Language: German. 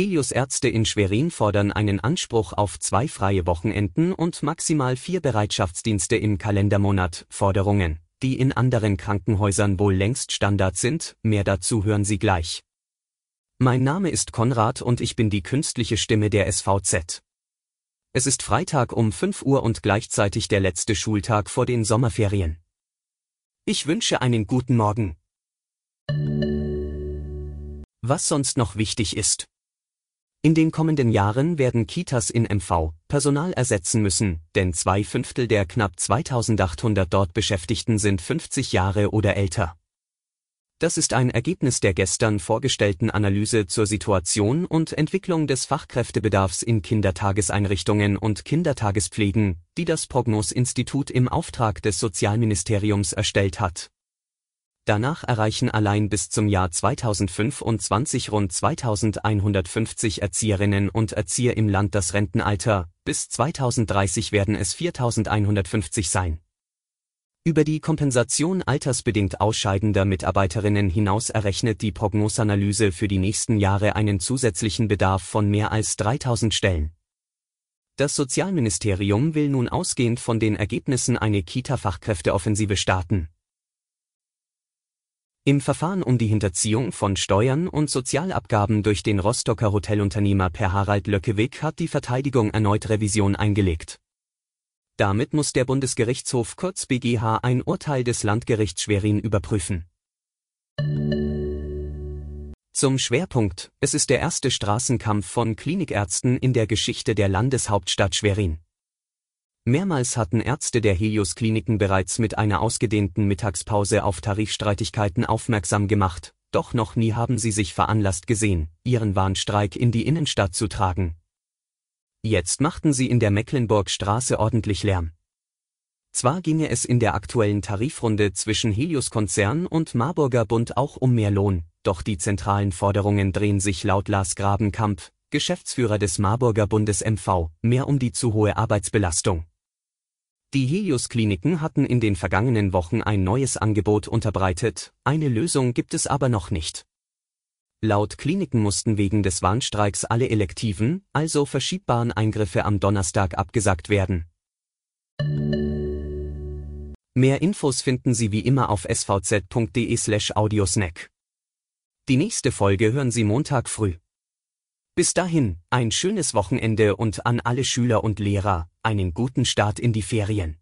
Helios Ärzte in Schwerin fordern einen Anspruch auf zwei freie Wochenenden und maximal vier Bereitschaftsdienste im Kalendermonat. Forderungen, die in anderen Krankenhäusern wohl längst Standard sind, mehr dazu hören Sie gleich. Mein Name ist Konrad und ich bin die künstliche Stimme der SVZ. Es ist Freitag um 5 Uhr und gleichzeitig der letzte Schultag vor den Sommerferien. Ich wünsche einen guten Morgen. Was sonst noch wichtig ist. In den kommenden Jahren werden Kitas in MV Personal ersetzen müssen, denn zwei Fünftel der knapp 2800 dort Beschäftigten sind 50 Jahre oder älter. Das ist ein Ergebnis der gestern vorgestellten Analyse zur Situation und Entwicklung des Fachkräftebedarfs in Kindertageseinrichtungen und Kindertagespflegen, die das Prognos-Institut im Auftrag des Sozialministeriums erstellt hat. Danach erreichen allein bis zum Jahr 2025 rund 2150 Erzieherinnen und Erzieher im Land das Rentenalter, bis 2030 werden es 4150 sein. Über die Kompensation altersbedingt ausscheidender Mitarbeiterinnen hinaus errechnet die Prognosanalyse für die nächsten Jahre einen zusätzlichen Bedarf von mehr als 3000 Stellen. Das Sozialministerium will nun ausgehend von den Ergebnissen eine Kita-Fachkräfteoffensive starten. Im Verfahren um die Hinterziehung von Steuern und Sozialabgaben durch den Rostocker Hotelunternehmer Per Harald Löckewig hat die Verteidigung erneut Revision eingelegt. Damit muss der Bundesgerichtshof kurz BGH ein Urteil des Landgerichts Schwerin überprüfen. Zum Schwerpunkt, es ist der erste Straßenkampf von Klinikärzten in der Geschichte der Landeshauptstadt Schwerin. Mehrmals hatten Ärzte der Helios-Kliniken bereits mit einer ausgedehnten Mittagspause auf Tarifstreitigkeiten aufmerksam gemacht, doch noch nie haben sie sich veranlasst gesehen, ihren Warnstreik in die Innenstadt zu tragen, Jetzt machten sie in der Mecklenburgstraße ordentlich Lärm. Zwar ginge es in der aktuellen Tarifrunde zwischen Helios Konzern und Marburger Bund auch um mehr Lohn, doch die zentralen Forderungen drehen sich laut Lars Grabenkamp, Geschäftsführer des Marburger Bundes MV, mehr um die zu hohe Arbeitsbelastung. Die Helios Kliniken hatten in den vergangenen Wochen ein neues Angebot unterbreitet, eine Lösung gibt es aber noch nicht. Laut Kliniken mussten wegen des Warnstreiks alle elektiven, also verschiebbaren Eingriffe am Donnerstag abgesagt werden. Mehr Infos finden Sie wie immer auf svz.de/audiosnack. Die nächste Folge hören Sie Montag früh. Bis dahin, ein schönes Wochenende und an alle Schüler und Lehrer, einen guten Start in die Ferien.